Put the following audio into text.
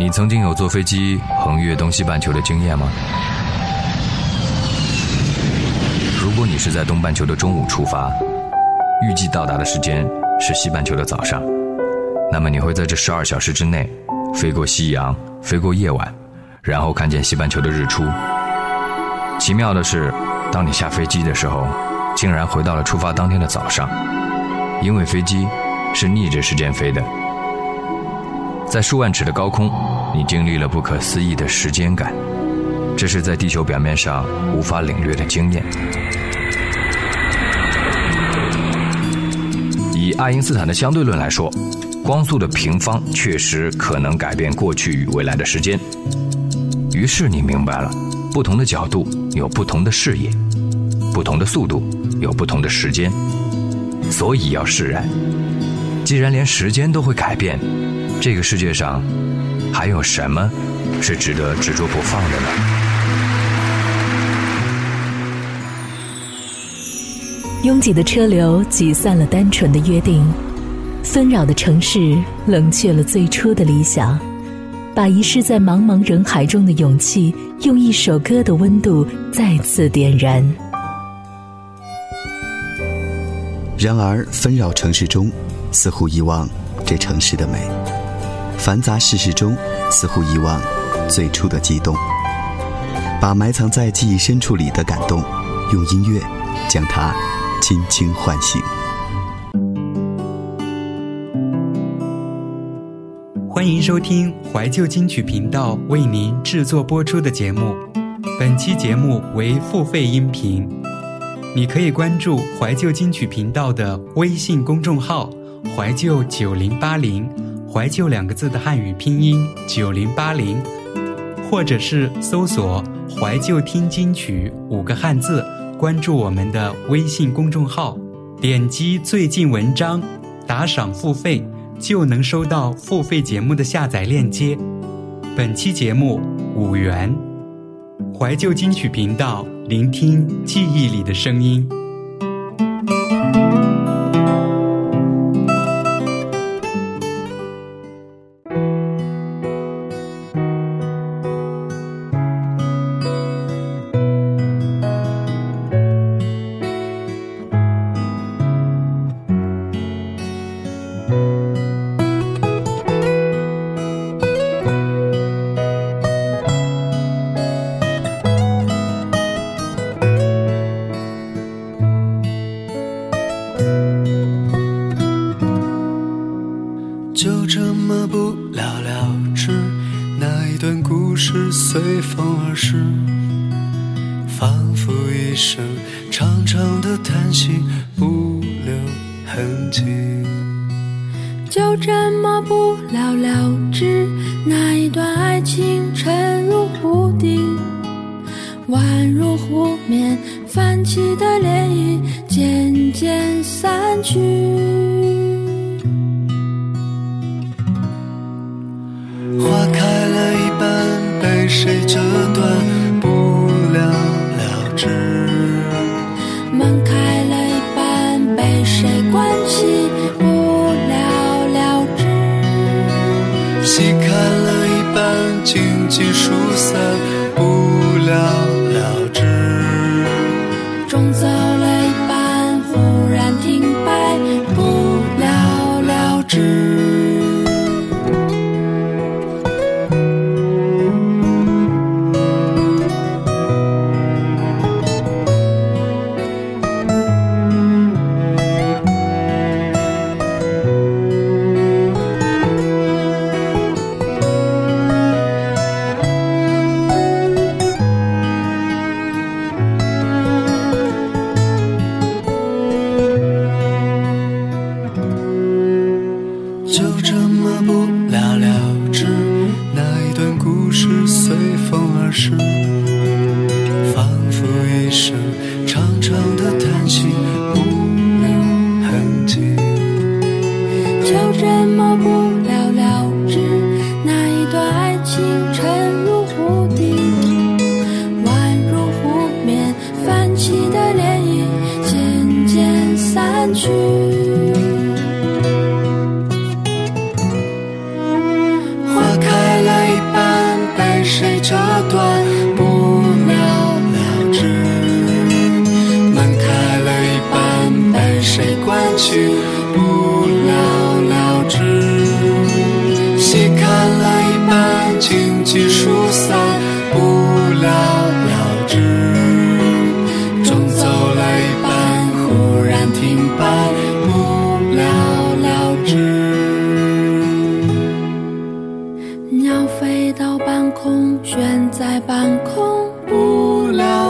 你曾经有坐飞机横越东西半球的经验吗？如果你是在东半球的中午出发，预计到达的时间是西半球的早上，那么你会在这十二小时之内飞过夕阳，飞过夜晚，然后看见西半球的日出。奇妙的是，当你下飞机的时候，竟然回到了出发当天的早上，因为飞机是逆着时间飞的。在数万尺的高空，你经历了不可思议的时间感，这是在地球表面上无法领略的经验。以爱因斯坦的相对论来说，光速的平方确实可能改变过去与未来的时间。于是你明白了，不同的角度有不同的视野，不同的速度有不同的时间，所以要释然。既然连时间都会改变。这个世界上，还有什么是值得执着不放的呢？拥挤的车流挤散了单纯的约定，纷扰的城市冷却了最初的理想，把遗失在茫茫人海中的勇气，用一首歌的温度再次点燃。然而，纷扰城市中，似乎遗忘这城市的美。繁杂世事中，似乎遗忘最初的激动，把埋藏在记忆深处里的感动，用音乐将它轻轻唤醒。欢迎收听怀旧金曲频道为您制作播出的节目，本期节目为付费音频，你可以关注怀旧金曲频道的微信公众号“怀旧九零八零”。怀旧两个字的汉语拼音九零八零，或者是搜索“怀旧听金曲”五个汉字，关注我们的微信公众号，点击最近文章，打赏付费，就能收到付费节目的下载链接。本期节目五元，怀旧金曲频道，聆听记忆里的声音。段故事随风而逝，仿佛一声长长的叹息，不留痕迹。就这么不了了之，那一段爱情沉入湖底，宛如湖面泛起的涟漪，渐渐散去。细看了一半渐渐疏散不了了之。就这么不了了之那一段故事随风而逝仿佛一声长长的叹息。悬在半空，不了。